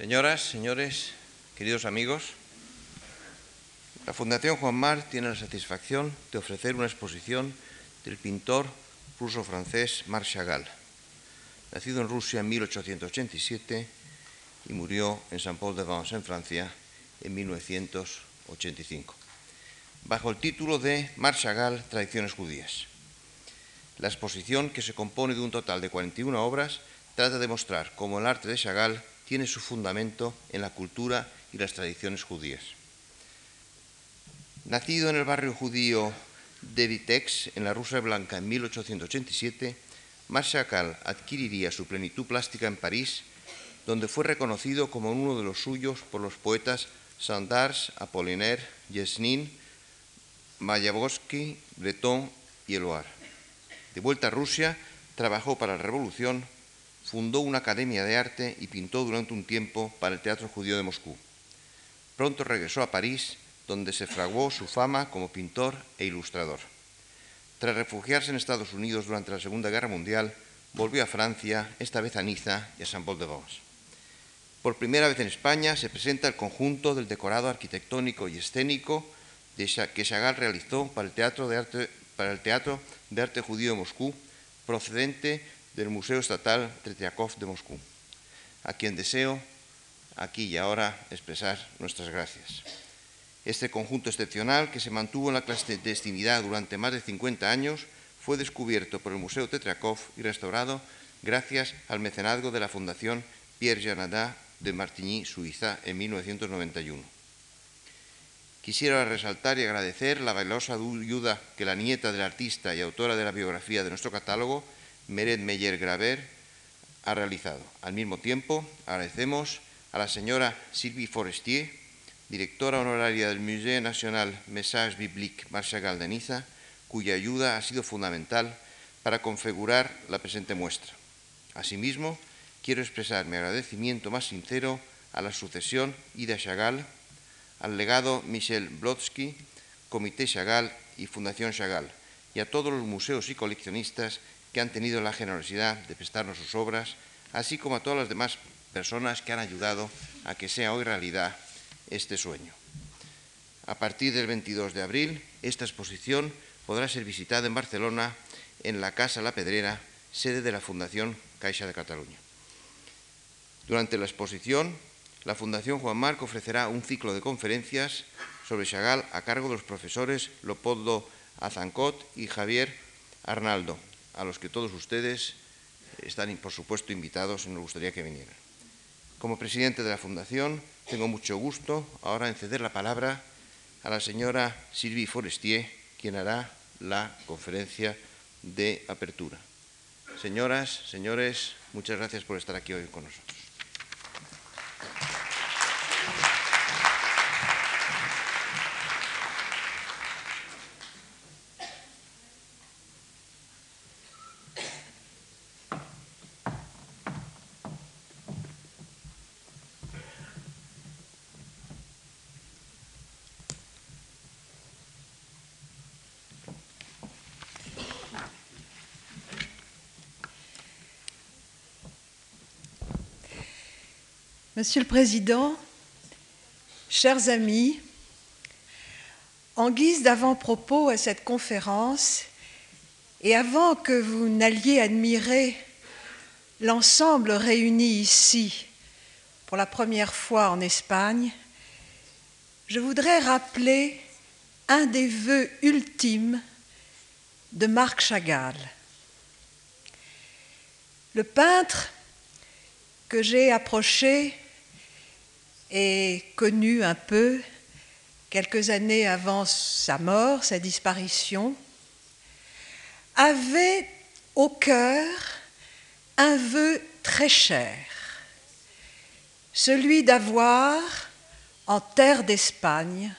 Señoras, señores, queridos amigos, la Fundación Juan Mar tiene la satisfacción de ofrecer una exposición del pintor ruso-francés Marc Chagall, nacido en Rusia en 1887 y murió en Saint-Paul-de-Vence, en Francia, en 1985, bajo el título de Marc Chagall, Tradiciones Judías. La exposición, que se compone de un total de 41 obras, trata de mostrar cómo el arte de Chagall tiene su fundamento en la cultura y las tradiciones judías. Nacido en el barrio judío de Vitex, en la Rusia Blanca, en 1887, Marc Chagall adquiriría su plenitud plástica en París, donde fue reconocido como uno de los suyos por los poetas Sandars, Apollinaire, Yesnin, Mayakovsky, Breton y Eloire. De vuelta a Rusia, trabajó para la Revolución fundó una academia de arte y pintó durante un tiempo para el Teatro Judío de Moscú. Pronto regresó a París, donde se fraguó su fama como pintor e ilustrador. Tras refugiarse en Estados Unidos durante la Segunda Guerra Mundial, volvió a Francia, esta vez a Niza y a Saint-Paul-de-Vence. Por primera vez en España se presenta el conjunto del decorado arquitectónico y escénico que Chagall realizó para el Teatro de Arte, para el Teatro de Arte Judío de Moscú, procedente del Museo Estatal Tretiakov de Moscú, a quien deseo aquí y ahora expresar nuestras gracias. Este conjunto excepcional, que se mantuvo en la clandestinidad durante más de 50 años, fue descubierto por el Museo Tetriakov y restaurado gracias al mecenazgo de la Fundación Pierre Janada de Martigny, Suiza, en 1991. Quisiera resaltar y agradecer la valiosa ayuda que la nieta del artista y autora de la biografía de nuestro catálogo, Meret Meyer Graver ha realizado. Al mismo tiempo, agradecemos a la señora Sylvie Forestier, directora honoraria del Musée National Message Biblique Marchagall de Niza, cuya ayuda ha sido fundamental para configurar la presente muestra. Asimismo, quiero expresar mi agradecimiento más sincero a la sucesión Ida Chagall, al legado Michel Blodsky, Comité Chagall y Fundación Chagall, y a todos los museos y coleccionistas que han tenido la generosidad de prestarnos sus obras, así como a todas las demás personas que han ayudado a que sea hoy realidad este sueño. A partir del 22 de abril, esta exposición podrá ser visitada en Barcelona, en la Casa La Pedrera, sede de la Fundación Caixa de Cataluña. Durante la exposición, la Fundación Juan Marc ofrecerá un ciclo de conferencias sobre Chagall a cargo de los profesores Leopoldo Azancot y Javier Arnaldo, a los que todos ustedes están, por supuesto, invitados y nos gustaría que vinieran. Como presidente de la Fundación, tengo mucho gusto ahora en ceder la palabra a la señora Sylvie Forestier, quien hará la conferencia de apertura. Señoras, señores, muchas gracias por estar aquí hoy con nosotros. Monsieur le Président, chers amis, en guise d'avant-propos à cette conférence, et avant que vous n'alliez admirer l'ensemble réuni ici pour la première fois en Espagne, je voudrais rappeler un des vœux ultimes de Marc Chagall. Le peintre que j'ai approché et connu un peu quelques années avant sa mort, sa disparition, avait au cœur un vœu très cher, celui d'avoir en terre d'Espagne,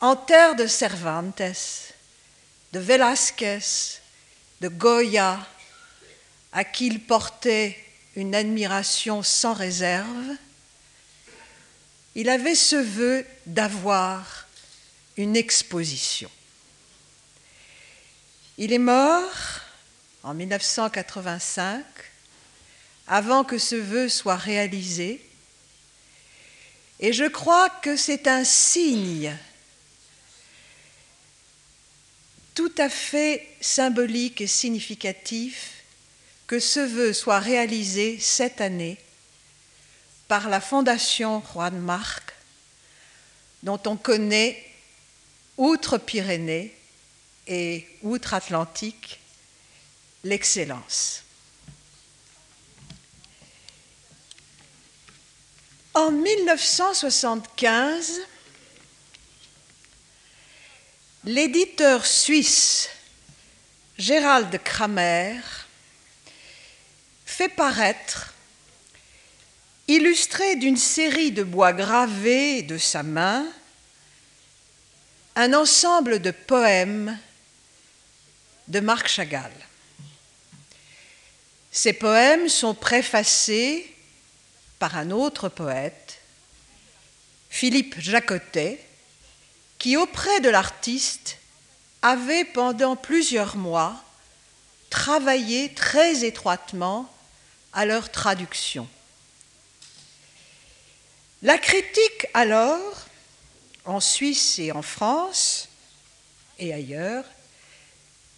en terre de Cervantes, de Velázquez, de Goya, à qui il portait une admiration sans réserve, il avait ce vœu d'avoir une exposition. Il est mort en 1985, avant que ce vœu soit réalisé, Et je crois que c'est un signe tout à fait symbolique et significatif que ce vœu soit réalisé cette année par la Fondation Juan Marc, dont on connaît, outre-Pyrénées et outre-Atlantique, l'excellence. En 1975, l'éditeur suisse Gérald Kramer fait paraître, illustré d'une série de bois gravés de sa main, un ensemble de poèmes de Marc Chagall. Ces poèmes sont préfacés par un autre poète, Philippe Jacotet, qui auprès de l'artiste avait pendant plusieurs mois travaillé très étroitement à leur traduction. La critique alors, en Suisse et en France et ailleurs,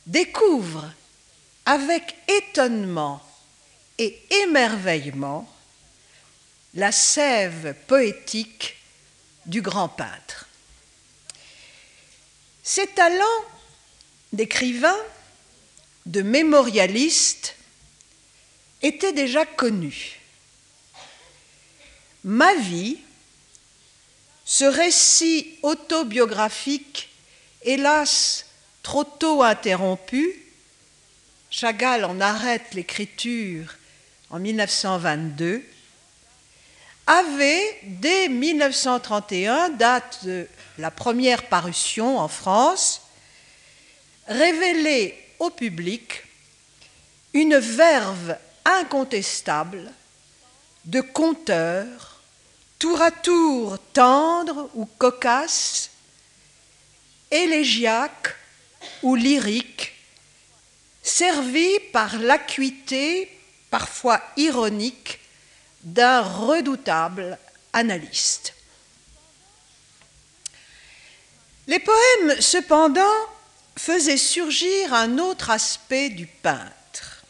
découvre avec étonnement et émerveillement la sève poétique du grand peintre. Ses talents d'écrivain, de mémorialiste, étaient déjà connus. Ma vie, ce récit autobiographique, hélas trop tôt interrompu, Chagall en arrête l'écriture en 1922, avait, dès 1931, date de la première parution en France, révélé au public une verve incontestable de conteur, tour à tour tendre ou cocasse, élégiaque ou lyrique, servi par l'acuité parfois ironique d'un redoutable analyste. Les poèmes, cependant, faisaient surgir un autre aspect du peintre.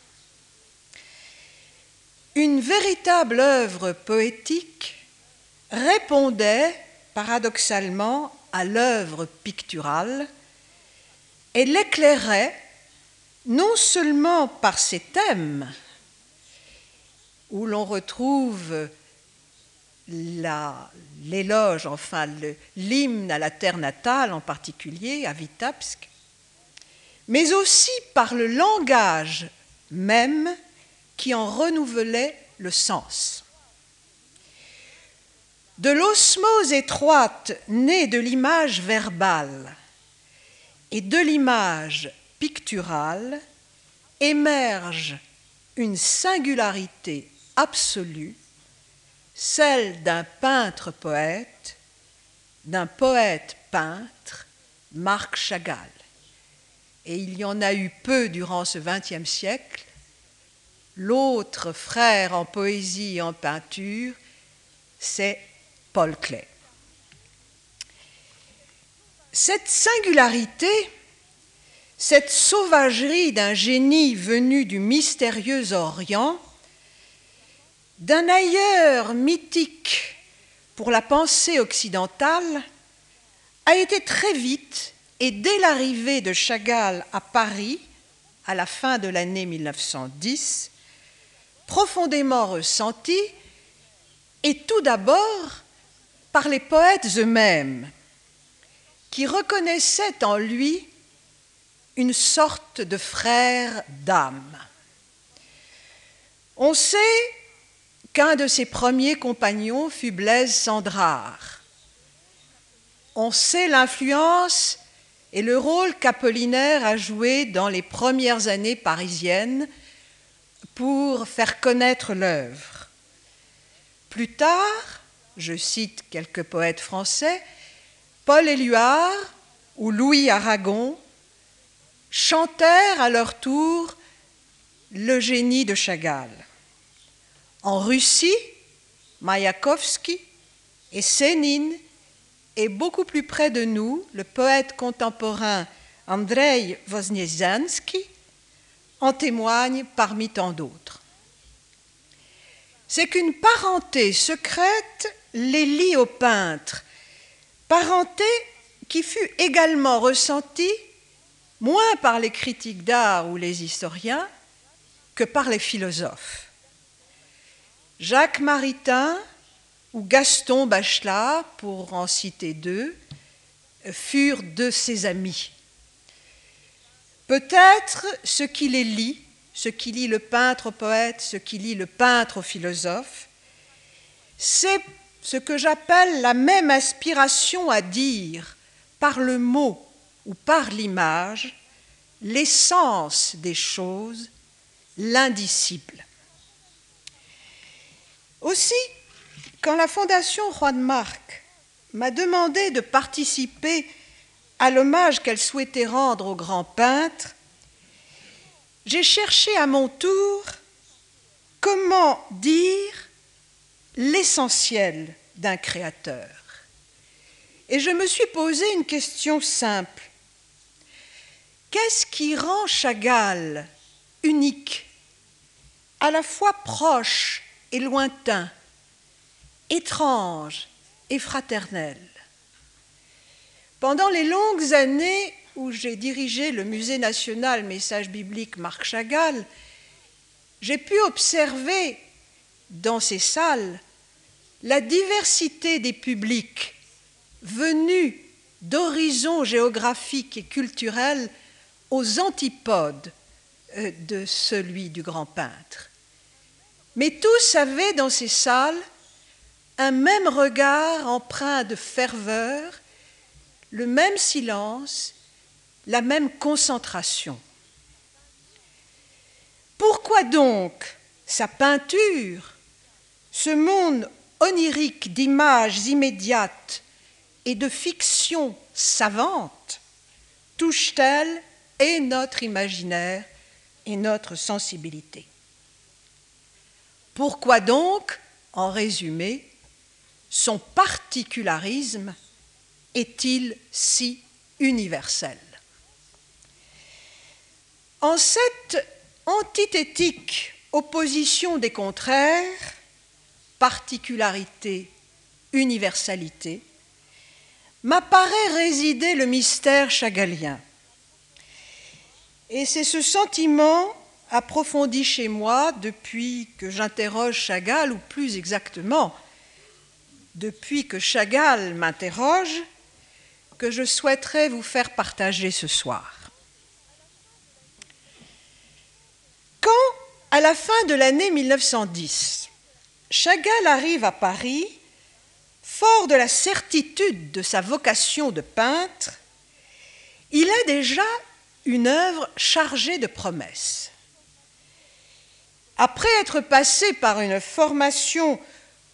Une véritable œuvre poétique répondait paradoxalement à l'œuvre picturale et l'éclairait non seulement par ses thèmes, où l'on retrouve l'éloge, enfin l'hymne à la terre natale en particulier, à Vitebsk, mais aussi par le langage même qui en renouvelait le sens. De l'osmose étroite née de l'image verbale et de l'image picturale émerge une singularité absolue, celle d'un peintre-poète, d'un poète-peintre, Marc Chagall. Et il y en a eu peu durant ce XXe siècle. L'autre frère en poésie et en peinture, c'est Paul Klee. Cette singularité, cette sauvagerie d'un génie venu du mystérieux Orient, d'un ailleurs mythique pour la pensée occidentale, a été très vite et dès l'arrivée de Chagall à Paris, à la fin de l'année 1910, profondément ressenti, et tout d'abord par les poètes eux-mêmes, qui reconnaissaient en lui une sorte de frère d'âme. On sait qu'un de ses premiers compagnons fut Blaise Sandrard. On sait l'influence et le rôle qu'Apollinaire a joué dans les premières années parisiennes pour faire connaître l'œuvre. Plus tard, je cite quelques poètes français, Paul Éluard ou Louis Aragon chantèrent à leur tour le génie de Chagall. En Russie, Mayakovsky, Et Sénine est beaucoup plus près de nous, le poète contemporain Andrei Wozniacki en témoigne parmi tant d'autres. C'est qu'une parenté secrète les lie au peintre, parenté qui fut également ressentie moins par les critiques d'art ou les historiens que par les philosophes. Jacques Maritain ou Gaston Bachelard, pour en citer deux, furent de ses amis. Peut-être ce qui les lie, ce qui lie le peintre au poète, ce qui lie le peintre au philosophe, c'est ce que j'appelle la même aspiration à dire par le mot ou par l'image l'essence des choses, l'indicible. Aussi, quand la Fondation Juan Marc m'a demandé de participer à l'hommage qu'elle souhaitait rendre au grand peintre, j'ai cherché à mon tour comment dire l'essentiel d'un créateur. Et je me suis posé une question simple. Qu'est-ce qui rend Chagall unique, à la fois proche et lointain, étrange et fraternel? Pendant les longues années où j'ai dirigé le Musée national Message biblique Marc Chagall, j'ai pu observer dans ces salles la diversité des publics venus d'horizons géographiques et culturels aux antipodes euh, de celui du grand peintre. Mais tous avaient dans ces salles un même regard empreint de ferveur le même silence, la même concentration. Pourquoi donc sa peinture, ce monde onirique d'images immédiates et de fictions savantes, touche-t-elle et notre imaginaire et notre sensibilité? Pourquoi donc, en résumé, son particularisme est-il si universel? En cette antithétique opposition des contraires, particularité, universalité, m'apparaît résider le mystère chagallien. Et c'est ce sentiment approfondi chez moi depuis que j'interroge Chagall, ou plus exactement, depuis que Chagall m'interroge, que je souhaiterais vous faire partager ce soir. Quand, à la fin de l'année 1910, Chagall arrive à Paris, fort de la certitude de sa vocation de peintre, il a déjà une œuvre chargée de promesses. Après être passé par une formation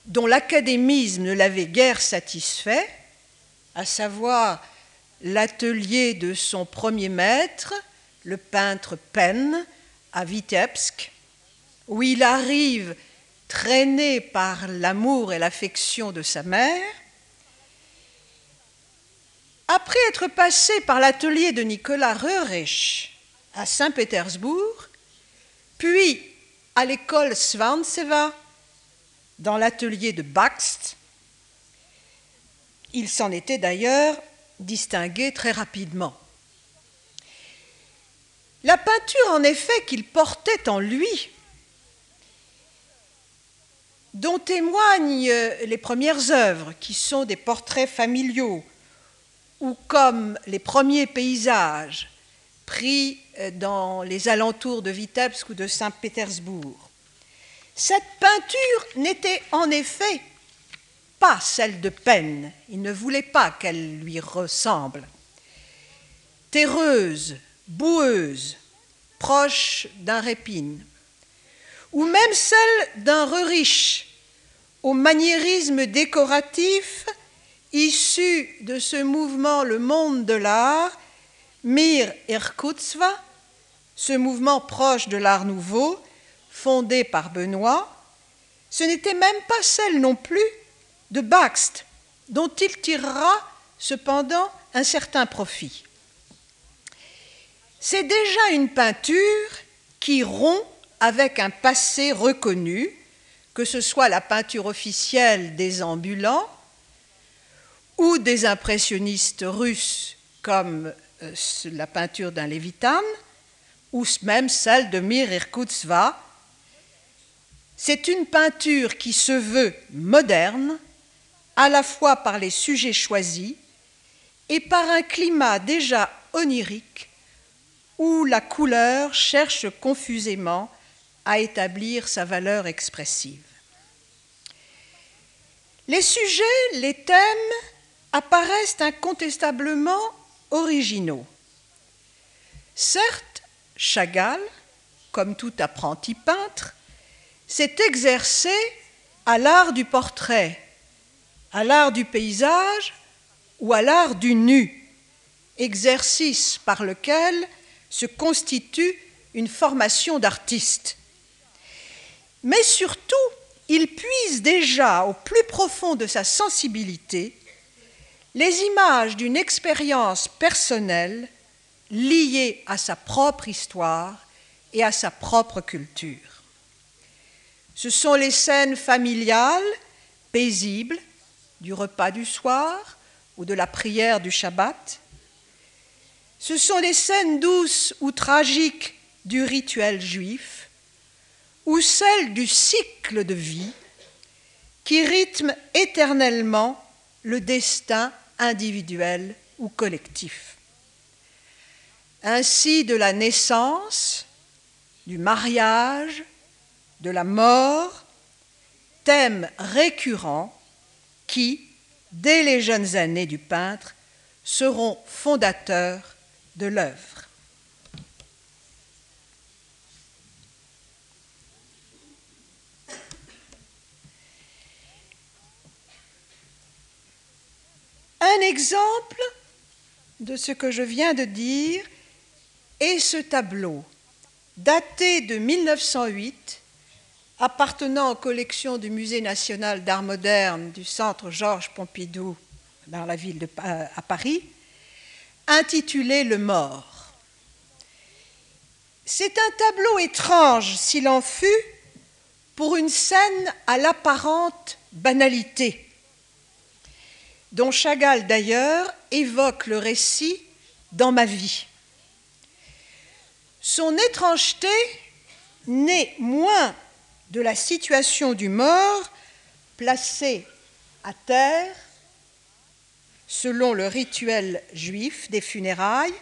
dont l'académisme ne l'avait guère satisfait, à savoir l'atelier de son premier maître, le peintre Penn, à Vitebsk, où il arrive traîné par l'amour et l'affection de sa mère. Après être passé par l'atelier de Nicolas Röhrich à Saint-Pétersbourg, puis à l'école Svanseva dans l'atelier de Baxt, il s'en était d'ailleurs distingué très rapidement. La peinture, en effet, qu'il portait en lui, dont témoignent les premières œuvres, qui sont des portraits familiaux, ou comme les premiers paysages pris dans les alentours de Vitebsk ou de Saint-Pétersbourg. Cette peinture n'était en effet pas celle de peine, il ne voulait pas qu'elle lui ressemble. Terreuse, boueuse, proche d'un répine, ou même celle d'un riche, au maniérisme décoratif issu de ce mouvement Le Monde de l'Art, Mir Irkutsva, ce mouvement proche de l'Art Nouveau, fondé par Benoît, ce n'était même pas celle non plus de Baxt, dont il tirera cependant un certain profit. C'est déjà une peinture qui rompt avec un passé reconnu, que ce soit la peinture officielle des ambulants ou des impressionnistes russes comme euh, la peinture d'un Lévitan, ou même celle de Mir Irkoutsva. C'est une peinture qui se veut moderne, à la fois par les sujets choisis et par un climat déjà onirique où la couleur cherche confusément à établir sa valeur expressive. Les sujets, les thèmes apparaissent incontestablement originaux. Certes, Chagall, comme tout apprenti peintre, s'est exercé à l'art du portrait, à l'art du paysage ou à l'art du nu, exercice par lequel se constitue une formation d'artiste. Mais surtout, il puise déjà au plus profond de sa sensibilité les images d'une expérience personnelle liée à sa propre histoire et à sa propre culture. Ce sont les scènes familiales, paisibles, du repas du soir ou de la prière du Shabbat. Ce sont les scènes douces ou tragiques du rituel juif ou celle du cycle de vie qui rythme éternellement le destin individuel ou collectif. Ainsi de la naissance, du mariage, de la mort, thèmes récurrents qui, dès les jeunes années du peintre, seront fondateurs de l'œuvre. Un exemple de ce que je viens de dire est ce tableau, daté de 1908, appartenant aux collections du Musée national d'art moderne du Centre Georges Pompidou dans la ville de, à Paris, intitulé Le mort. C'est un tableau étrange, s'il en fut, pour une scène à l'apparente banalité dont Chagall d'ailleurs évoque le récit dans ma vie. Son étrangeté naît moins de la situation du mort placé à terre selon le rituel juif des funérailles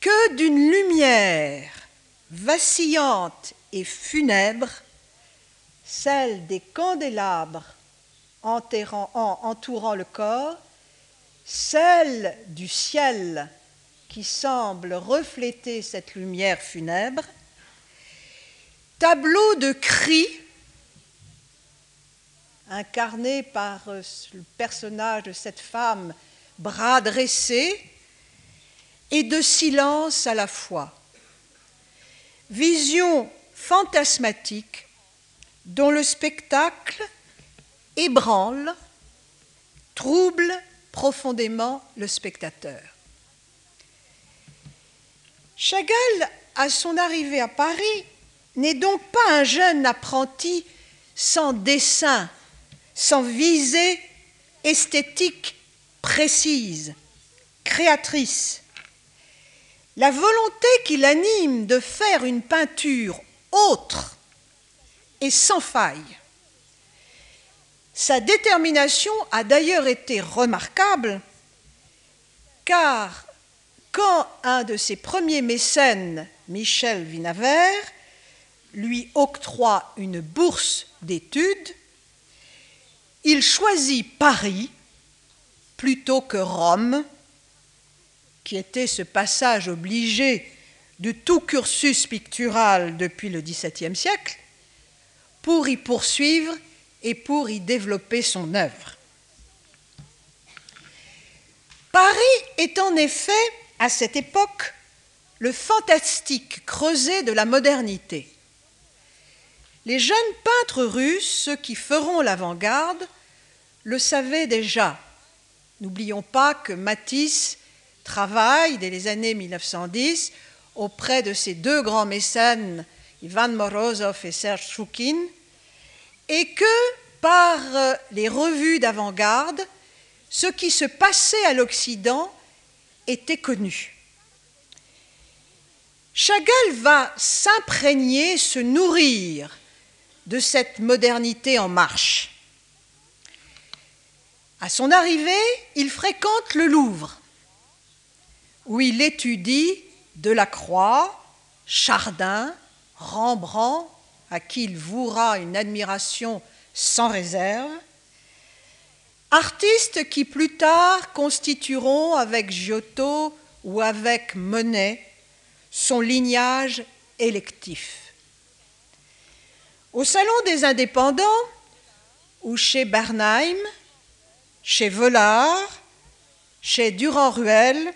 que d'une lumière vacillante et funèbre, celle des candélabres entourant le corps, celle du ciel qui semble refléter cette lumière funèbre, tableau de cris incarné par euh, le personnage de cette femme, bras dressés, et de silence à la fois. Vision fantasmatique dont le spectacle ébranle, trouble profondément le spectateur. Chagall, à son arrivée à Paris, n'est donc pas un jeune apprenti sans dessin, sans visée esthétique précise, créatrice. La volonté qui l'anime de faire une peinture autre et sans faille sa détermination a d'ailleurs été remarquable, car quand un de ses premiers mécènes, Michel Vinaver, lui octroie une bourse d'études, il choisit Paris plutôt que Rome, qui était ce passage obligé de tout cursus pictural depuis le XVIIe siècle, pour y poursuivre et pour y développer son œuvre. Paris est en effet, à cette époque, le fantastique creuset de la modernité. Les jeunes peintres russes, ceux qui feront l'avant-garde, le savait déjà. N'oublions pas que Matisse travaille dès les années 1910 auprès de ses deux grands mécènes, Ivan Morozov et Serge Choukin, et que par euh, les revues d'avant-garde, ce qui se passait à l'Occident était connu. Chagall va s'imprégner, se nourrir de cette modernité en marche. À son arrivée, il fréquente le Louvre, où il étudie Delacroix, Chardin, Rembrandt, à qui il vouera une admiration sans réserve, artistes qui plus tard constitueront avec Giotto ou avec Monet son lignage électif. Au Salon des indépendants, ou chez Bernheim, chez Vollard, chez Durand-Ruel,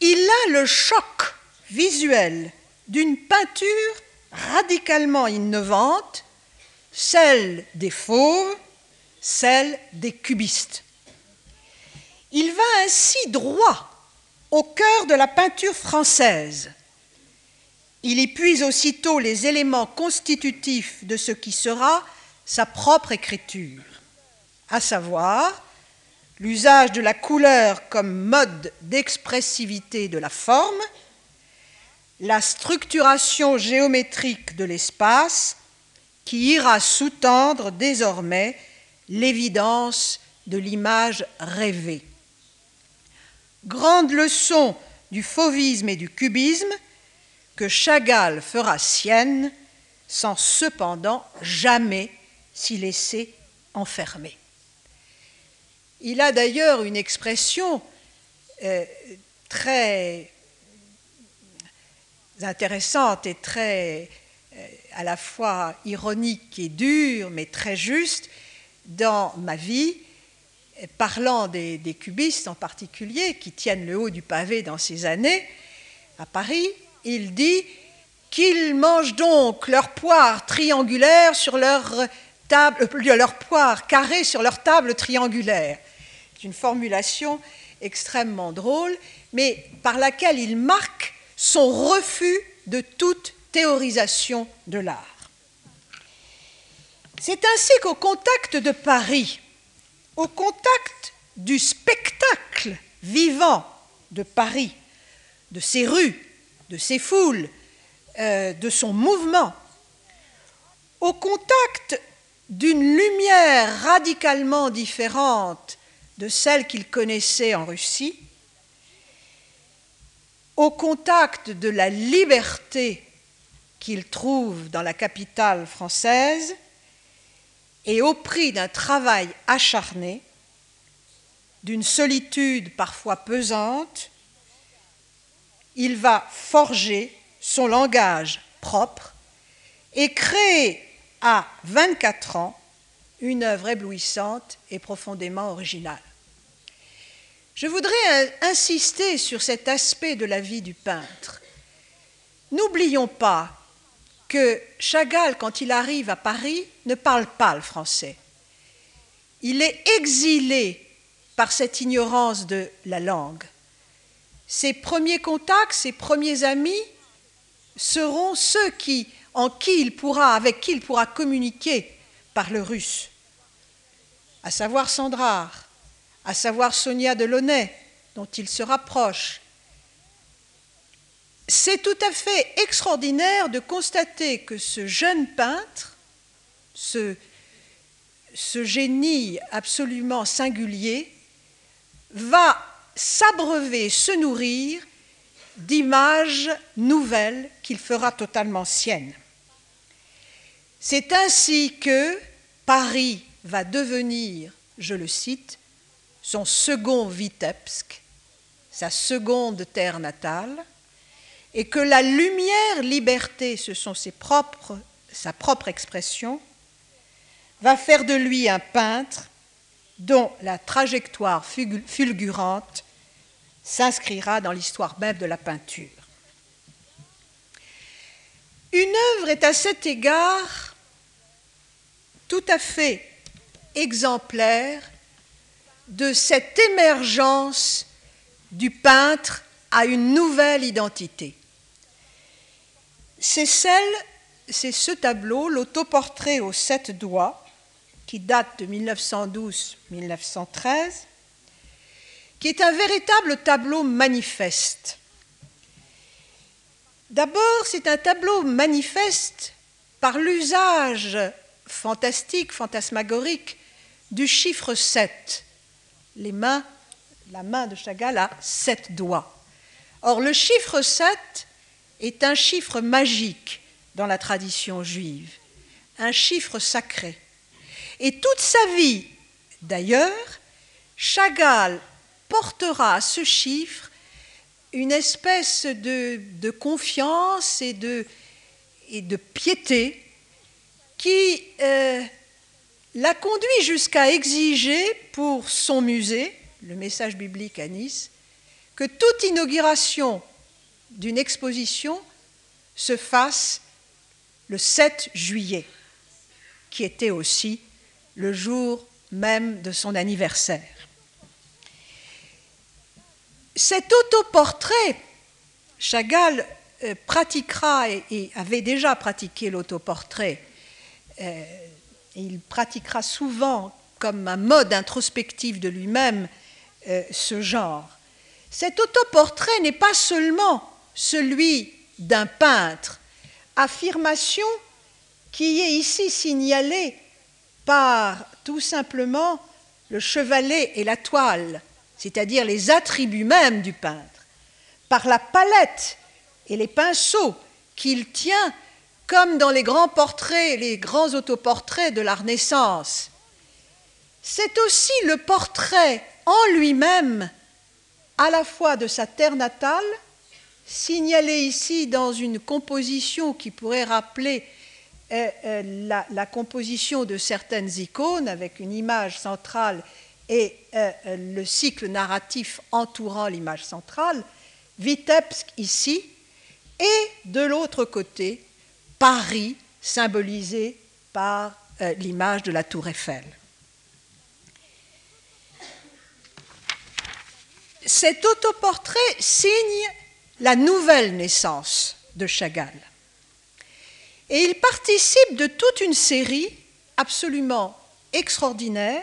il a le choc visuel d'une peinture radicalement innovante, celle des fauves, celle des cubistes. Il va ainsi droit au cœur de la peinture française. Il y puise aussitôt les éléments constitutifs de ce qui sera sa propre écriture, à savoir l'usage de la couleur comme mode d'expressivité de la forme, la structuration géométrique de l'espace qui ira sous-tendre désormais l'évidence de l'image rêvée. Grande leçon du fauvisme et du cubisme que Chagall fera sienne sans cependant jamais s'y laisser enfermer. Il a d'ailleurs une expression euh, très intéressante et très euh, à la fois ironique et dure, mais très juste, dans ma vie, parlant des, cubistes en particulier, qui tiennent le haut du pavé dans ces années, à Paris, il dit qu'ils mangent donc leur poire triangulaire sur leur table, euh, leur poire carrée sur leur table triangulaire. C'est une formulation extrêmement drôle, mais par laquelle il marque son refus de toute théorisation de l'art. C'est ainsi qu'au contact de Paris, au contact du spectacle vivant de Paris, de ses rues, de ses foules, euh, de son mouvement, au contact d'une lumière radicalement différente de celle qu'il connaissait en Russie, au contact de la liberté qu'il trouve dans la capitale française et au prix d'un travail acharné, d'une solitude parfois pesante, il va forger son langage propre et créer à 24 ans une œuvre éblouissante et profondément originale. Je voudrais insister sur cet aspect de la vie du peintre. N'oublions pas que Chagall, quand il arrive à Paris, ne parle pas le français. Il est exilé par cette ignorance de la langue. Ses premiers contacts, ses premiers amis seront ceux en qui il pourra, avec qui il pourra communiquer par le russe, à savoir Sandrard, à savoir Sonia Delaunay, dont il se rapproche. C'est tout à fait extraordinaire de constater que ce jeune peintre, ce, génie absolument singulier, va s'abreuver, se nourrir d'images nouvelles qu'il fera totalement siennes. C'est ainsi que Paris va devenir, je le cite, son second Vitebsk, sa seconde terre natale, et que la lumière liberté, ce sont ses propres, sa propre expression, va faire de lui un peintre dont la trajectoire fulgurante s'inscrira dans l'histoire même de la peinture. Une œuvre est à cet égard tout à fait exemplaire de cette émergence du peintre à une nouvelle identité. C'est celle, c'est ce tableau, l'autoportrait aux sept doigts, qui date de 1912-1913, qui est un véritable tableau manifeste. D'abord, c'est un tableau manifeste par l'usage fantastique, fantasmagorique du chiffre 7. Les la main de Chagall a sept doigts. Or, le chiffre 7 est un chiffre magique dans la tradition juive, un chiffre sacré. Et toute sa vie, d'ailleurs, Chagall portera à ce chiffre une espèce de, confiance et de, et de, piété qui euh, l'a conduit jusqu'à exiger pour son musée, le message biblique à Nice, que toute inauguration d'une exposition se fasse le 7 juillet, qui était aussi le jour même de son anniversaire. Cet autoportrait, Chagall euh, pratiquera et, avait déjà pratiqué l'autoportrait. Euh, il pratiquera souvent comme un mode introspectif de lui-même euh, ce genre. Cet autoportrait n'est pas seulement celui d'un peintre, affirmation qui est ici signalée par tout simplement le chevalet et la toile, c'est-à-dire les attributs mêmes du peintre, par la palette et les pinceaux qu'il tient comme dans les grands portraits, les grands autoportraits de la Renaissance. C'est aussi le portrait en lui-même, à la fois de sa terre natale, signalé ici dans une composition qui pourrait rappeler euh, euh, la, composition de certaines icônes avec une image centrale et euh, le cycle narratif entourant l'image centrale, Vitebsk ici, et de l'autre côté, Paris symbolisé par l'image de la tour Eiffel. Cet autoportrait signe la nouvelle naissance de Chagall. Et il participe de toute une série absolument extraordinaire,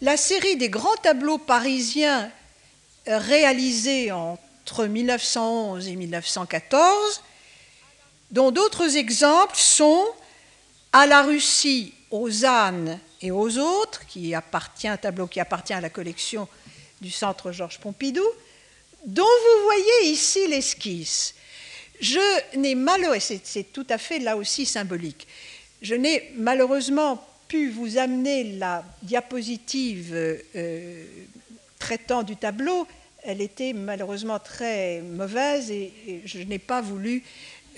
la série des grands tableaux parisiens euh, réalisés entre 1911 et 1914, dont d'autres exemples sont à la Russie, aux ânes et aux autres, qui appartient, un tableau qui appartient à la collection du Centre Georges Pompidou, dont vous voyez ici l'esquisse. Je n'ai malheureusement, c'est tout à fait là aussi symbolique, je n'ai malheureusement pu vous amener la diapositive euh, traitant du tableau. Elle était malheureusement très mauvaise et, je n'ai pas voulu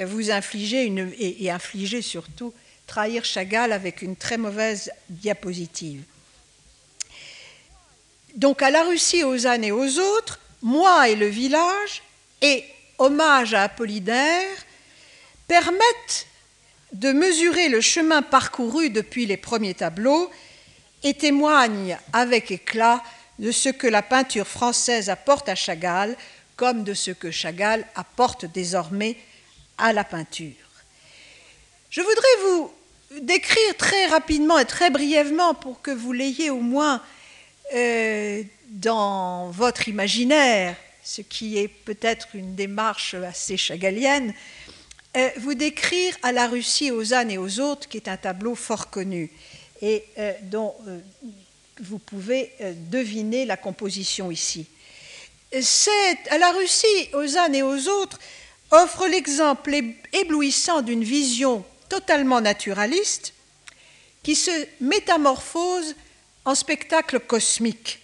vous infliger une, et, infliger surtout trahir Chagall avec une très mauvaise diapositive. Donc à la Russie, aux ânes et aux autres, moi et le village, et hommage à Apollinaire, permettent de mesurer le chemin parcouru depuis les premiers tableaux et témoignent avec éclat de ce que la peinture française apporte à Chagall, comme de ce que Chagall apporte désormais à la peinture. Je voudrais vous décrire très rapidement et très brièvement, pour que vous l'ayez au moins euh, dans votre imaginaire, ce qui est peut-être une démarche assez chagalienne, euh, vous décrire à la Russie, aux ânes et aux autres, qui est un tableau fort connu et euh, dont euh, vous pouvez deviner la composition ici. à la Russie, aux ânes et aux autres, offre l'exemple éblouissant d'une vision totalement naturaliste qui se métamorphose en spectacle cosmique.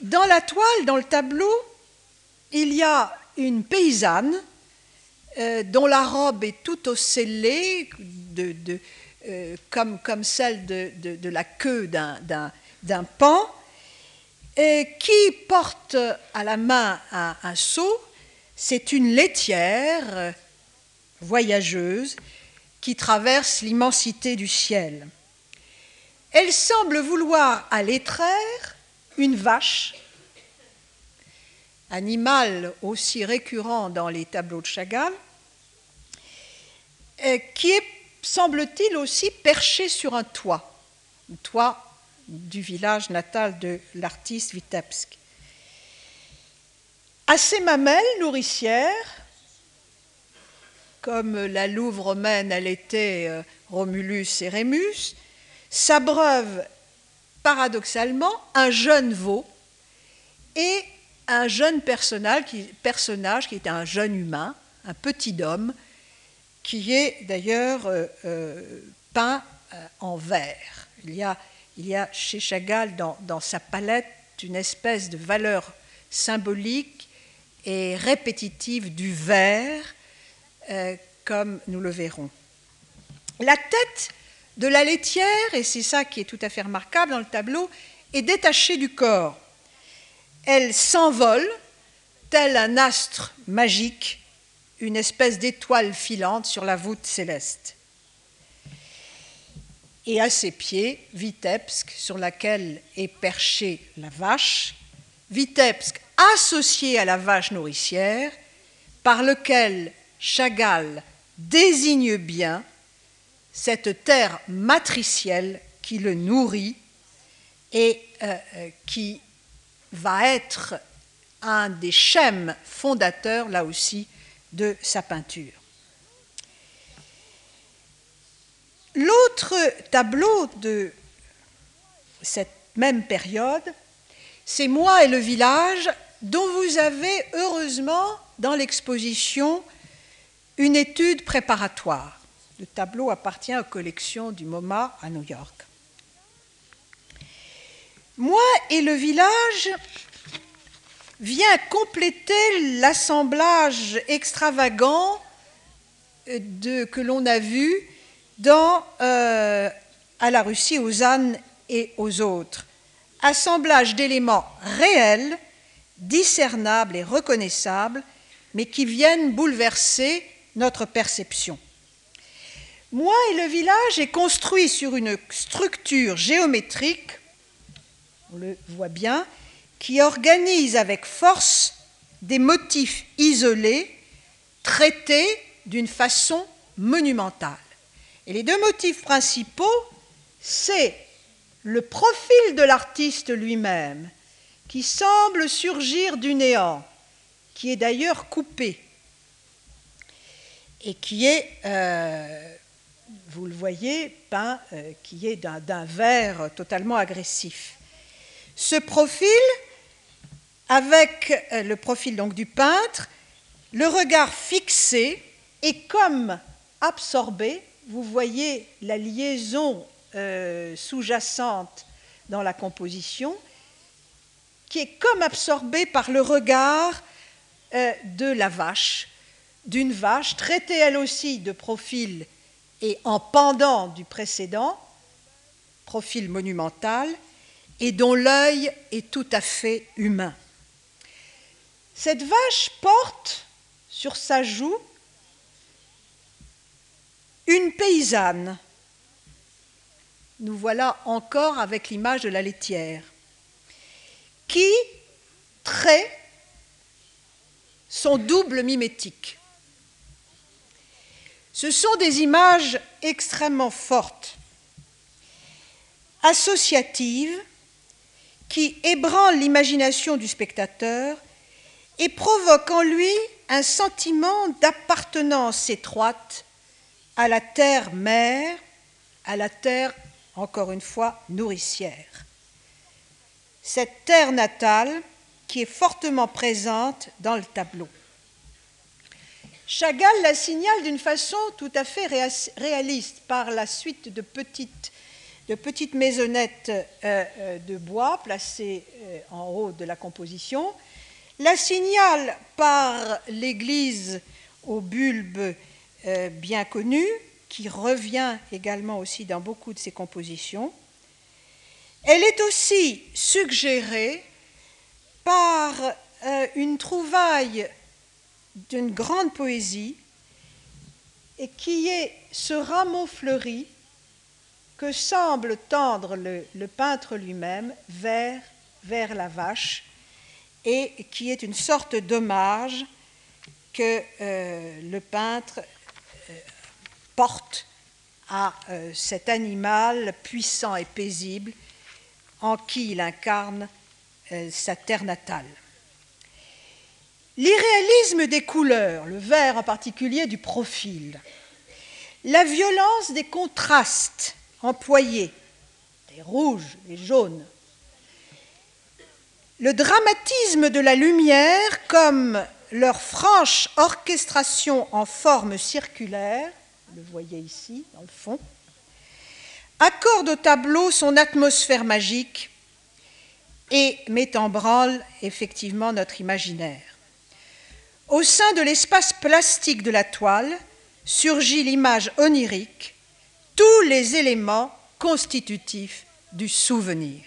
Dans la toile, dans le tableau, il y a une paysanne euh, dont la robe est toute ocellée, euh, comme, celle de, la queue d'un pan, et qui porte à la main un seau. C'est une laitière voyageuse qui traverse l'immensité du ciel. Elle semble vouloir aller traire une vache, animal aussi récurrent dans les tableaux de Chagall, euh, qui est, semble-t-il, aussi perché sur un toit, un toit du village natal de l'artiste Vitebsk. À ces mamelles nourricières, comme la louve romaine, elle était euh, Romulus et Rémus, s'abreuvent paradoxalement un jeune veau et un jeune personnage qui, personnage est un jeune humain, un petit homme, qui est d'ailleurs euh, euh, peint en vert. Il y, a, chez Chagall dans sa palette une espèce de valeur symbolique et répétitive du vert euh, comme nous le verrons. La tête de la laitière, et c'est ça qui est tout à fait remarquable dans le tableau, est détachée du corps. Elle s'envole, tel un astre magique, une espèce d'étoile filante sur la voûte céleste. Et à ses pieds, Vitebsk, sur laquelle est perchée la vache, Vitebsk associé à la vache nourricière, par lequel Chagall désigne bien cette terre matricielle qui le nourrit et euh, euh, qui va être un des schèmes fondateurs, là aussi, de sa peinture. L'autre tableau de cette même période, c'est Moi et le village, dont vous avez heureusement dans l'exposition une étude préparatoire. Le tableau appartient aux collections du MoMA à New York. Moi et le village vient compléter l'assemblage extravagant de, que l'on a vu euh, À la Russie, aux ânes et aux autres. Assemblage d'éléments réels, discernables et reconnaissables, mais qui viennent bouleverser notre perception. Moi et le village est construit sur une structure géométrique, on le voit bien, qui organise avec force des motifs isolés traités d'une façon monumentale. Et les deux motifs principaux, c'est le profil de l'artiste lui-même, qui semble surgir du néant, qui est d'ailleurs coupé, et qui est, euh, vous le voyez, peint, euh, qui est d'un vert totalement agressif. Ce profil, avec euh, le profil donc du peintre, le regard fixé et comme absorbé, vous voyez la liaison sous-jacente dans la composition, qui est comme absorbée par le regard de la vache d'une vache, traitée elle aussi de profil et en pendant du précédent, profil monumental, et dont l'œil est tout à fait humain. Cette vache porte sur sa joue une paysanne. Nous voilà encore avec l'image de la laitière, qui traite son double mimétique. Ce sont des images extrêmement fortes, associatives, qui ébranlent l'imagination du spectateur et provoquent en lui un sentiment d'appartenance étroite à la terre mère, à la terre, encore une fois, nourricière. Cette terre natale qui est fortement présente dans le tableau. Chagall la signale d'une façon tout à fait réaliste par la suite de petites, maisonnettes euh, euh, de bois placées euh, en haut de la composition, la signale par l'église au bulbe bien connu, qui revient également aussi dans beaucoup de ses compositions. Elle est aussi suggérée par une trouvaille d'une grande poésie et qui est ce rameau fleuri que semble tendre le, peintre lui-même vers, vers la vache et qui est une sorte d'hommage que euh, le peintre euh, porte à euh, cet animal puissant et paisible en qui il incarne sa terre natale. L'irréalisme des couleurs, le vert en particulier du profil, la violence des contrastes employés, des rouges, des jaunes, le dramatisme de la lumière comme leur franche orchestration en forme circulaire, le voyez ici dans le fond, accorde au tableau son atmosphère magique et met en branle effectivement notre imaginaire. Au sein de l'espace plastique de la toile surgit l'image onirique, tous les éléments constitutifs du souvenir.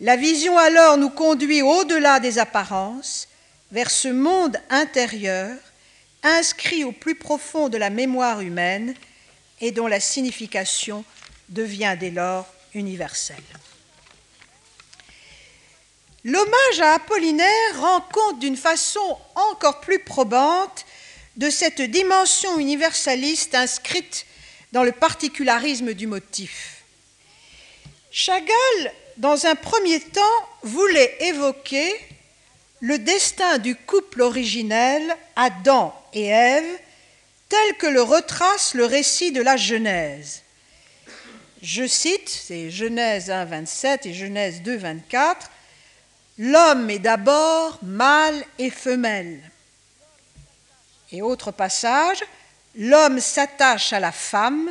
La vision alors nous conduit au-delà des apparences, vers ce monde intérieur, inscrit au plus profond de la mémoire humaine et dont la signification devient dès lors universelle. L'hommage à Apollinaire rend compte d'une façon encore plus probante de cette dimension universaliste inscrite dans le particularisme du motif. Chagall dans un premier temps, voulait évoquer le destin du couple originel, Adam et Ève, tel que le retrace le récit de la Genèse. Je cite, c'est Genèse 1, 27 et Genèse 2, 24, L'homme est d'abord mâle et femelle. Et autre passage, L'homme s'attache à la femme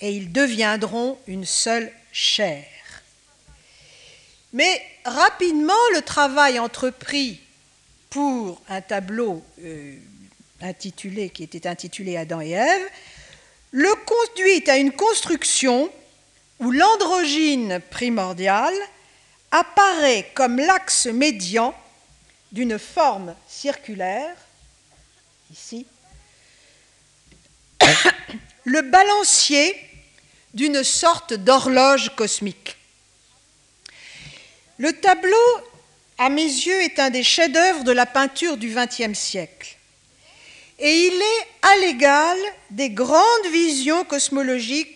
et ils deviendront une seule chair. Mais rapidement, le travail entrepris pour un tableau euh, intitulé, qui était intitulé Adam et Ève, le conduit à une construction où l'androgyne primordial apparaît comme l'axe médian d'une forme circulaire, ici, le balancier d'une sorte d'horloge cosmique. Le tableau, à mes yeux, est un des chefs-d'œuvre de la peinture du XXe siècle. Et il est à l'égal des grandes visions cosmologiques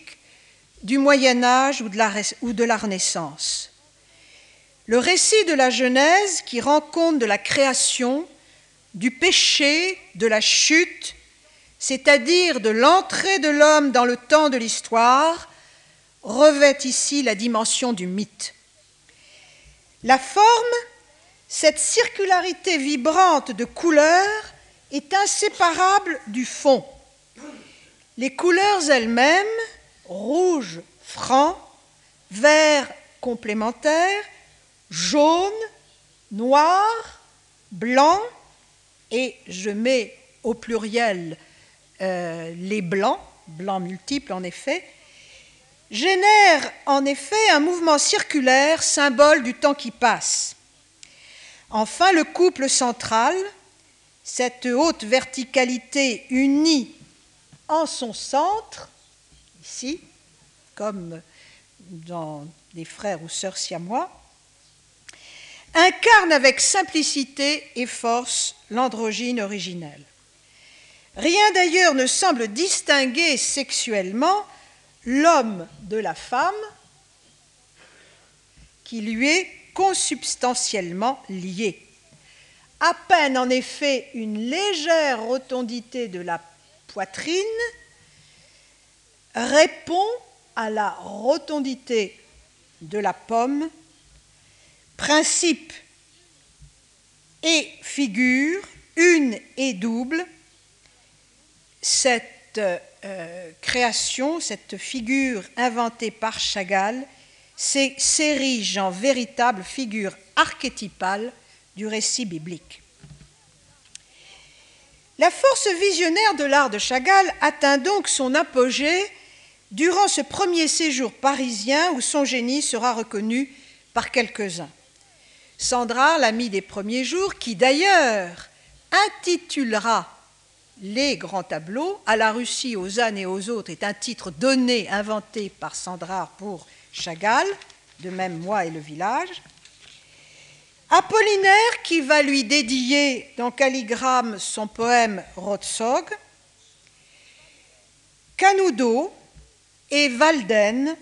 du Moyen Âge ou de, la, Renaissance. Le récit de la Genèse qui rend compte de la création, du péché, de la chute, c'est-à-dire de l'entrée de l'homme dans le temps de l'histoire, revêt ici la dimension du mythe. La forme, cette circularité vibrante de couleurs, est inséparable du fond. Les couleurs elles-mêmes, rouge, franc, vert complémentaire, jaune, noir, blanc, et je mets au pluriel euh, les blancs, blancs multiples en effet, génère en effet un mouvement circulaire, symbole du temps qui passe. Enfin, le couple central, cette haute verticalité unie en son centre, ici, comme dans des frères ou sœurs siamois, incarne avec simplicité et force l'androgyne originelle. Rien d'ailleurs ne semble distinguer sexuellement l'homme de la femme qui lui est consubstantiellement lié. À peine en effet une légère rotondité de la poitrine répond à la rotondité de la pomme, principe et figure, une et double, cette euh, création, cette figure inventée par Chagall, s'érige en véritable figure archétypale du récit biblique. La force visionnaire de l'art de Chagall atteint donc son apogée durant ce premier séjour parisien où son génie sera reconnu par quelques-uns. Sandra, l'ami des premiers jours, qui d'ailleurs intitulera les grands tableaux. À la Russie, aux ânes et aux autres est un titre donné, inventé par Sandrard pour Chagall, de même moi et le village. Apollinaire qui va lui dédier dans calligramme son poème Rotsog. Canudo et Walden,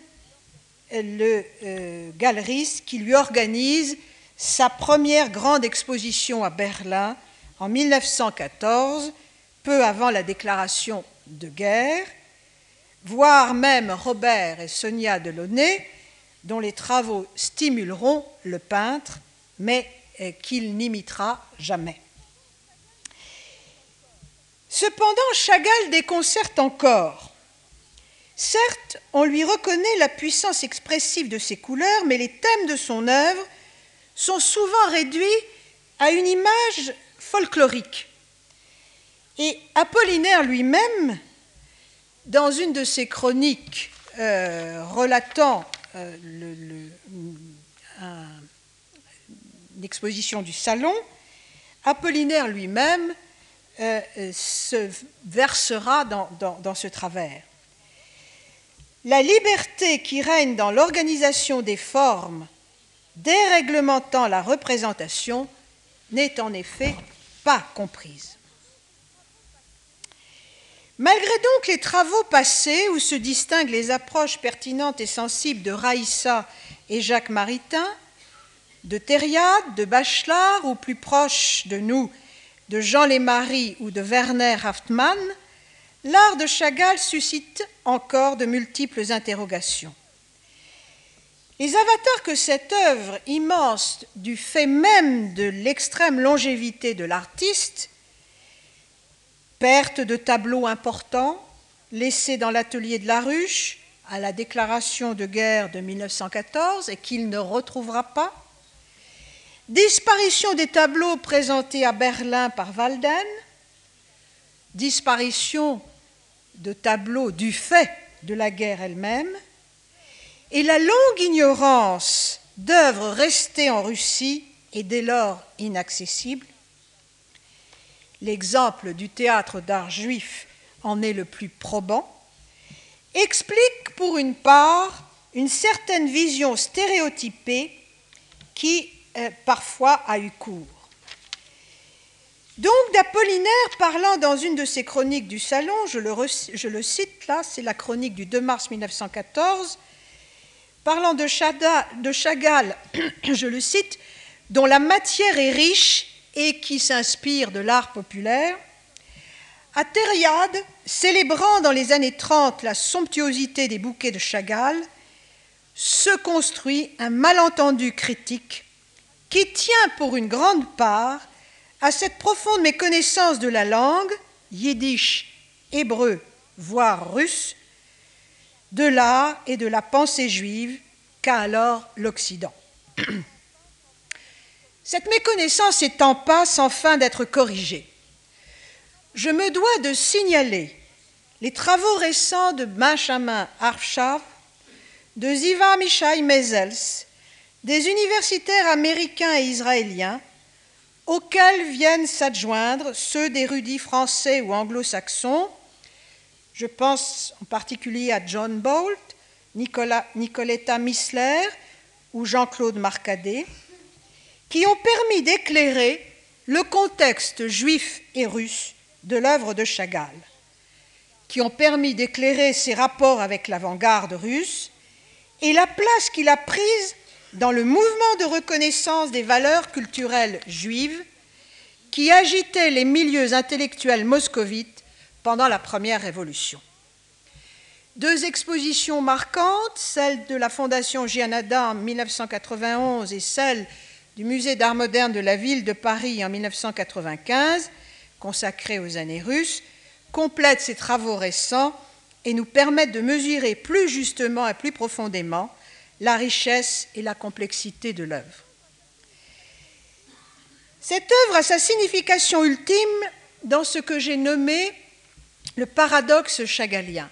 le euh, galeriste qui lui organise sa première grande exposition à Berlin en 1914, peu avant la déclaration de guerre, voire même Robert et Sonia Delaunay, dont les travaux stimuleront le peintre, mais euh, qu'il n'imitera jamais. Cependant, Chagall déconcerte encore. Certes, on lui reconnaît la puissance expressive de ses couleurs, mais les thèmes de son œuvre sont souvent réduits à une image folklorique. Et Apollinaire lui-même, dans une de ses chroniques euh, relatant euh, l'exposition du salon, Apollinaire lui-même euh, se versera dans ce travers. La liberté qui règne dans l'organisation des formes déréglementant la représentation n'est en effet pas comprise. Malgré donc les travaux passés où se distinguent les approches pertinentes et sensibles de Raïssa et Jacques Maritain, de Thériade, de Bachelard ou plus proche de nous, de Jean Lémarie ou de Werner Haftmann, l'art de Chagall suscite encore de multiples interrogations. Les avatars que cette œuvre immense, du fait même de l'extrême longévité de l'artiste, perte de tableaux importants laissés dans l'atelier de la ruche à la déclaration de guerre de 1914 et qu'il ne retrouvera pas, disparition des tableaux présentés à Berlin par Walden, disparition de tableaux du fait de la guerre elle-même, et la longue ignorance d'œuvres restées en Russie et dès lors inaccessibles. L'exemple du théâtre d'art juif en est le plus probant, explique pour une part une certaine vision stéréotypée qui euh, parfois a eu cours. Donc d'Apollinaire parlant dans une de ses chroniques du Salon, je le, cite là, c'est la chronique du 2 mars 1914, parlant de, de Chagall, je le cite, dont la matière est riche et qui s'inspire de l'art populaire, à Thériade, célébrant dans les années 30 la somptuosité des bouquets de Chagall, se construit un malentendu critique qui tient pour une grande part à cette profonde méconnaissance de la langue, yiddish, hébreu, voire russe, de l'art et de la pensée juive qu'a alors l'Occident. Cette méconnaissance étant pas sans fin d'être corrigée, je me dois de signaler les travaux récents de Benjamin Arfschav, de Ziva Mishai Mezels, des universitaires américains et israéliens auxquels viennent s'adjoindre ceux d'érudits français ou anglo-saxons. Je pense en particulier à John Bolt, Nicoletta Missler ou Jean-Claude Marcadet, qui ont permis d'éclairer le contexte juif et russe de l'œuvre de Chagall, qui ont permis d'éclairer ses rapports avec l'avant-garde russe et la place qu'il a prise dans le mouvement de reconnaissance des valeurs culturelles juives qui agitait les milieux intellectuels moscovites pendant la première révolution. Deux expositions marquantes, celle de la Fondation Gianada en 1991 et celle du Musée d'art moderne de la ville de Paris en 1995, consacrée aux années russes, complètent ces travaux récents et nous permettent de mesurer plus justement et plus profondément la richesse et la complexité de l'œuvre. Cette œuvre a sa signification ultime dans ce que j'ai nommé le paradoxe chagallien.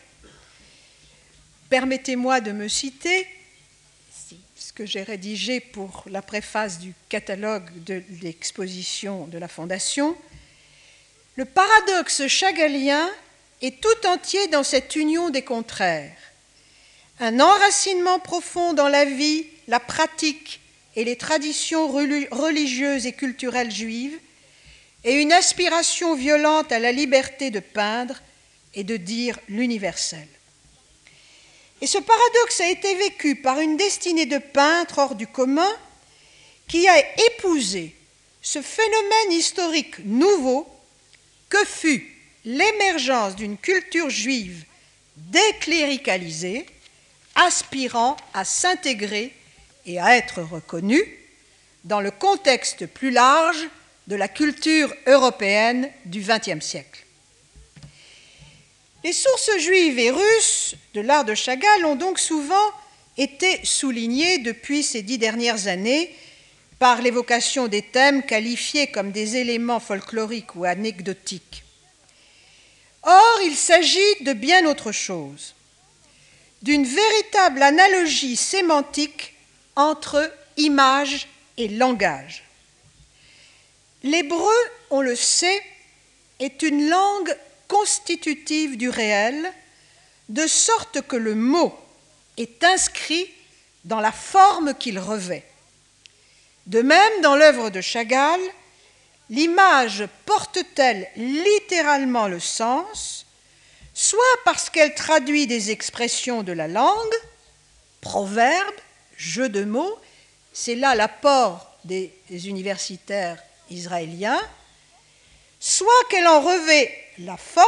Permettez-moi de me citer ce que j'ai rédigé pour la préface du catalogue de l'exposition de la Fondation. Le paradoxe chagalien est tout entier dans cette union des contraires. Un enracinement profond dans la vie, la pratique et les traditions religieuses et culturelles juives, et une aspiration violente à la liberté de peindre et de dire l'universel. Et ce paradoxe a été vécu par une destinée de peintre hors du commun qui a épousé ce phénomène historique nouveau que fut l'émergence d'une culture juive décléricalisée, aspirant à s'intégrer et à être reconnue dans le contexte plus large de la culture européenne du XXe siècle. Les sources juives et russes de l'art de Chagall ont donc souvent été soulignées depuis ces dix dernières années par l'évocation des thèmes qualifiés comme des éléments folkloriques ou anecdotiques. Or, il s'agit de bien autre chose, d'une véritable analogie sémantique entre image et langage. L'hébreu, on le sait, est une langue constitutive du réel, de sorte que le mot est inscrit dans la forme qu'il revêt. De même, dans l'œuvre de Chagall, l'image porte-t-elle littéralement le sens, soit parce qu'elle traduit des expressions de la langue, proverbes, jeux de mots, c'est là l'apport des universitaires israéliens, soit qu'elle en revêt la forme,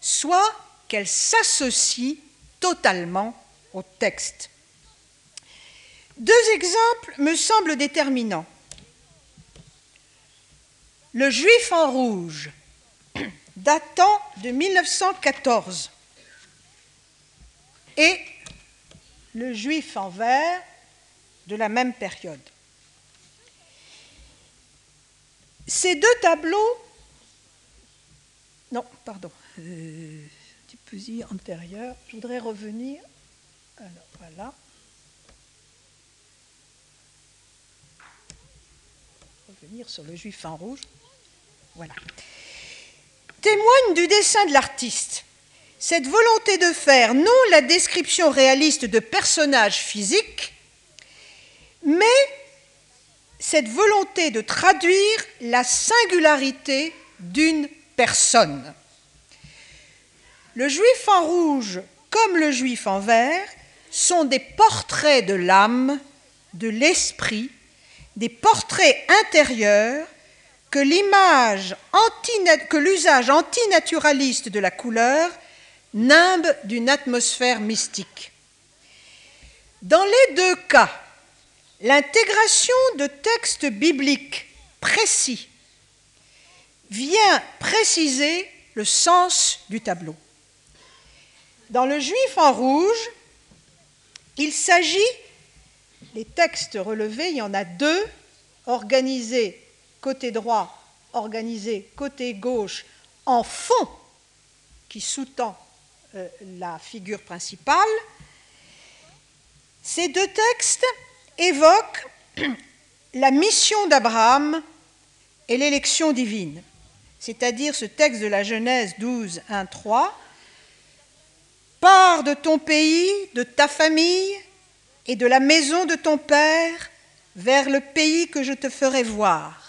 soit qu'elle s'associe totalement au texte. Deux exemples me semblent déterminants. Le juif en rouge, datant de 1914, et le juif en vert de la même période. Ces deux tableaux non, pardon. Euh, petit antérieur. Je voudrais revenir. Alors, voilà. Revenir sur le juif en rouge. Voilà. Témoigne du dessin de l'artiste. Cette volonté de faire non la description réaliste de personnages physiques, mais cette volonté de traduire la singularité d'une personne. Le juif en rouge comme le juif en vert sont des portraits de l'âme, de l'esprit, des portraits intérieurs que l'image que l'usage antinaturaliste de la couleur nimbe d'une atmosphère mystique. Dans les deux cas, l'intégration de textes bibliques précis vient préciser le sens du tableau. Dans le juif en rouge, il s'agit, les textes relevés, il y en a deux, organisés côté droit, organisés côté gauche, en fond, qui sous-tend euh, la figure principale. Ces deux textes évoquent la mission d'Abraham et l'élection divine c'est-à-dire ce texte de la Genèse 12, 1, 3, Pars de ton pays, de ta famille et de la maison de ton père vers le pays que je te ferai voir.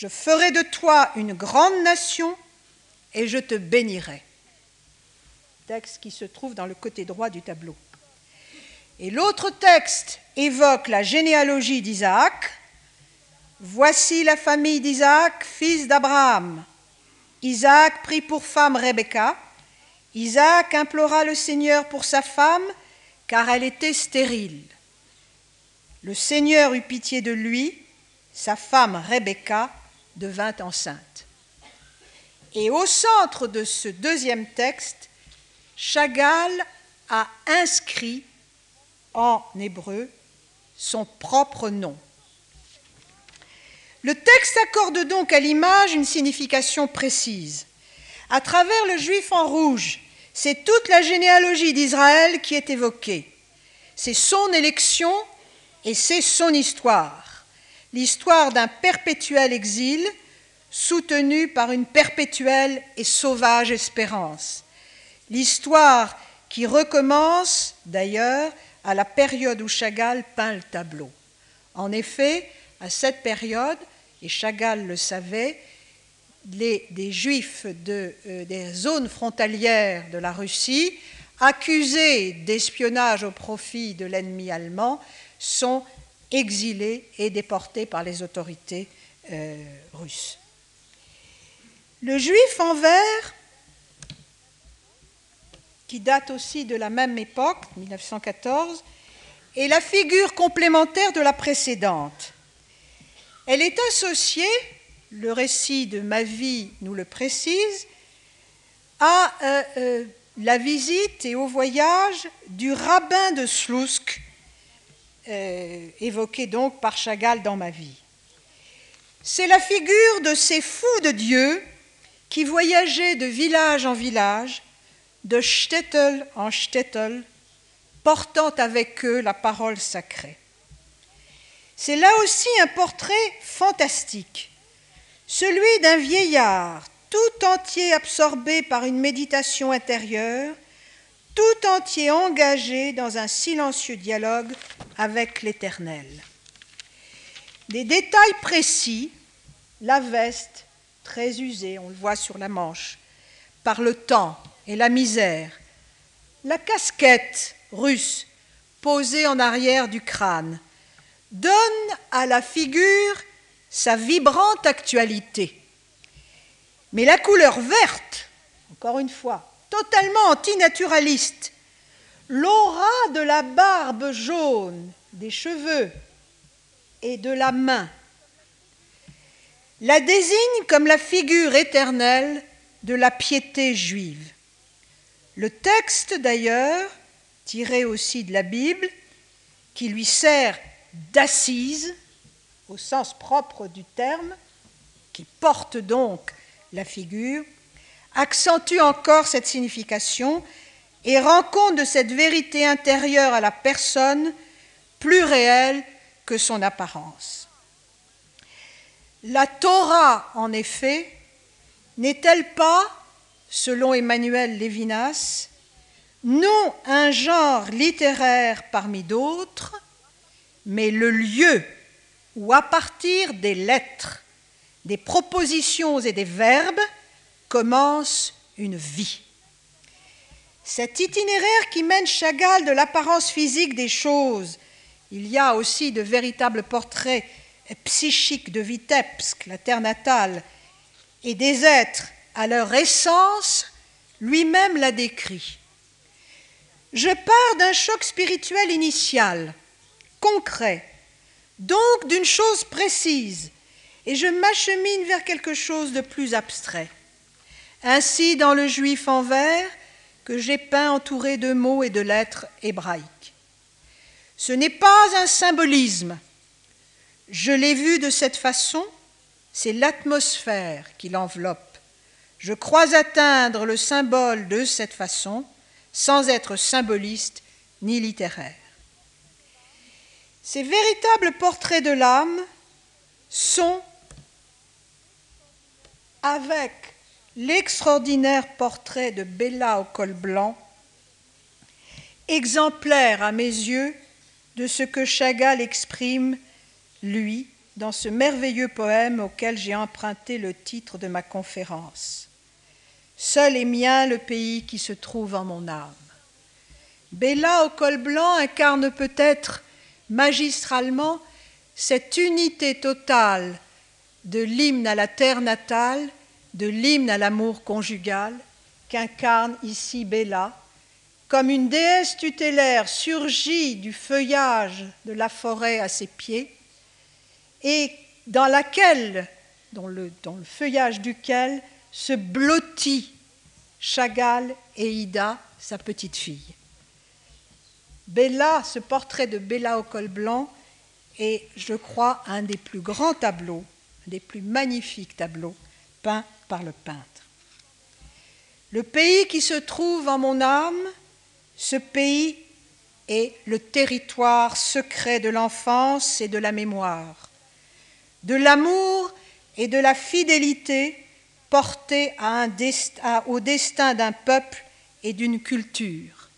Je ferai de toi une grande nation et je te bénirai. Texte qui se trouve dans le côté droit du tableau. Et l'autre texte évoque la généalogie d'Isaac, Voici la famille d'Isaac, fils d'Abraham. Isaac prit pour femme Rebecca. Isaac implora le Seigneur pour sa femme, car elle était stérile. Le Seigneur eut pitié de lui, sa femme Rebecca devint enceinte. Et au centre de ce deuxième texte, Chagall a inscrit en hébreu son propre nom. Le texte accorde donc à l'image une signification précise. À travers le juif en rouge, c'est toute la généalogie d'Israël qui est évoquée. C'est son élection et c'est son histoire. L'histoire d'un perpétuel exil, soutenue par une perpétuelle et sauvage espérance. L'histoire qui recommence d'ailleurs à la période où Chagall peint le tableau. En effet, à cette période, et Chagall le savait, les, des juifs euh, des zones frontalières de la Russie, accusés d'espionnage au profit de l'ennemi allemand, sont exilés et déportés par les autorités euh, russes. Le juif en vert, qui date aussi de la même époque, 1914, est la figure complémentaire de la précédente. Elle est associée, le récit de ma vie nous le précise, à euh, euh, la visite et au voyage du rabbin de Slousk, euh, donc par Chagall dans ma vie. C'est la figure de ces fous de Dieu qui voyageaient de village en village, de shtetl en shtetl, portant avec eux la parole sacrée. C'est là aussi un portrait fantastique, celui d'un vieillard tout entier absorbé par une méditation intérieure, tout entier engagé dans un silencieux dialogue avec l'Éternel. Des détails précis, la veste, très usée, on le voit sur la manche, par le temps et la misère, la casquette russe posée en arrière du crâne, donne à la figure sa vibrante actualité. Mais la couleur verte, encore une fois, totalement antinaturaliste, l'aura de la barbe jaune, des cheveux et de la main, la désigne comme la figure éternelle de la piété juive. Le texte, d'ailleurs, tiré aussi de la Bible, qui lui sert d'assise, au sens propre du terme, qui porte donc la figure, accentue encore cette signification et rend compte de cette vérité intérieure à la personne plus réelle que son apparence. La Torah, en effet, n'est-elle pas, selon Emmanuel Lévinas, non un genre littéraire parmi d'autres, mais le lieu où, à partir des lettres, des propositions et des verbes, commence une vie. Cet itinéraire qui mène Chagall de l'apparence physique des choses, il y a aussi de véritables portraits psychiques de Vitebsk, la terre natale, et des êtres à leur essence, lui-même l'a décrit. Je pars d'un choc spirituel initial, concret, donc d'une chose précise, et je m'achemine vers quelque chose de plus abstrait. Ainsi, dans le juif en vert, que j'ai peint entouré de mots et de lettres hébraïques. Ce n'est pas un symbolisme. Je l'ai vu de cette façon, c'est l'atmosphère qui l'enveloppe. Je crois atteindre le symbole de cette façon sans être symboliste ni littéraire. Ces véritables portraits de l'âme sont, avec l'extraordinaire portrait de Bella au col blanc, exemplaire à mes yeux de ce que Chagall exprime, lui, dans ce merveilleux poème auquel j'ai emprunté le titre de ma conférence. Seul est mien le pays qui se trouve en mon âme. Bella au col blanc incarne peut-être magistralement cette unité totale de l'hymne à la terre natale, de l'hymne à l'amour conjugal qu'incarne ici Bella, comme une déesse tutélaire surgie du feuillage de la forêt à ses pieds, et dans laquelle, dans le, dans le feuillage duquel, se blottit Chagall et Ida, sa petite fille. Bella, ce portrait de Bella au col blanc est, je crois, un des plus grands tableaux, un des plus magnifiques tableaux peints par le peintre. Le pays qui se trouve en mon âme, ce pays est le territoire secret de l'enfance et de la mémoire, de l'amour et de la fidélité portée au destin d'un peuple et d'une culture.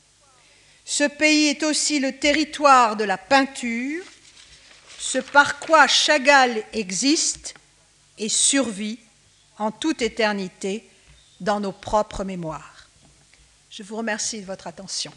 Ce pays est aussi le territoire de la peinture, ce par quoi Chagall existe et survit en toute éternité dans nos propres mémoires. Je vous remercie de votre attention.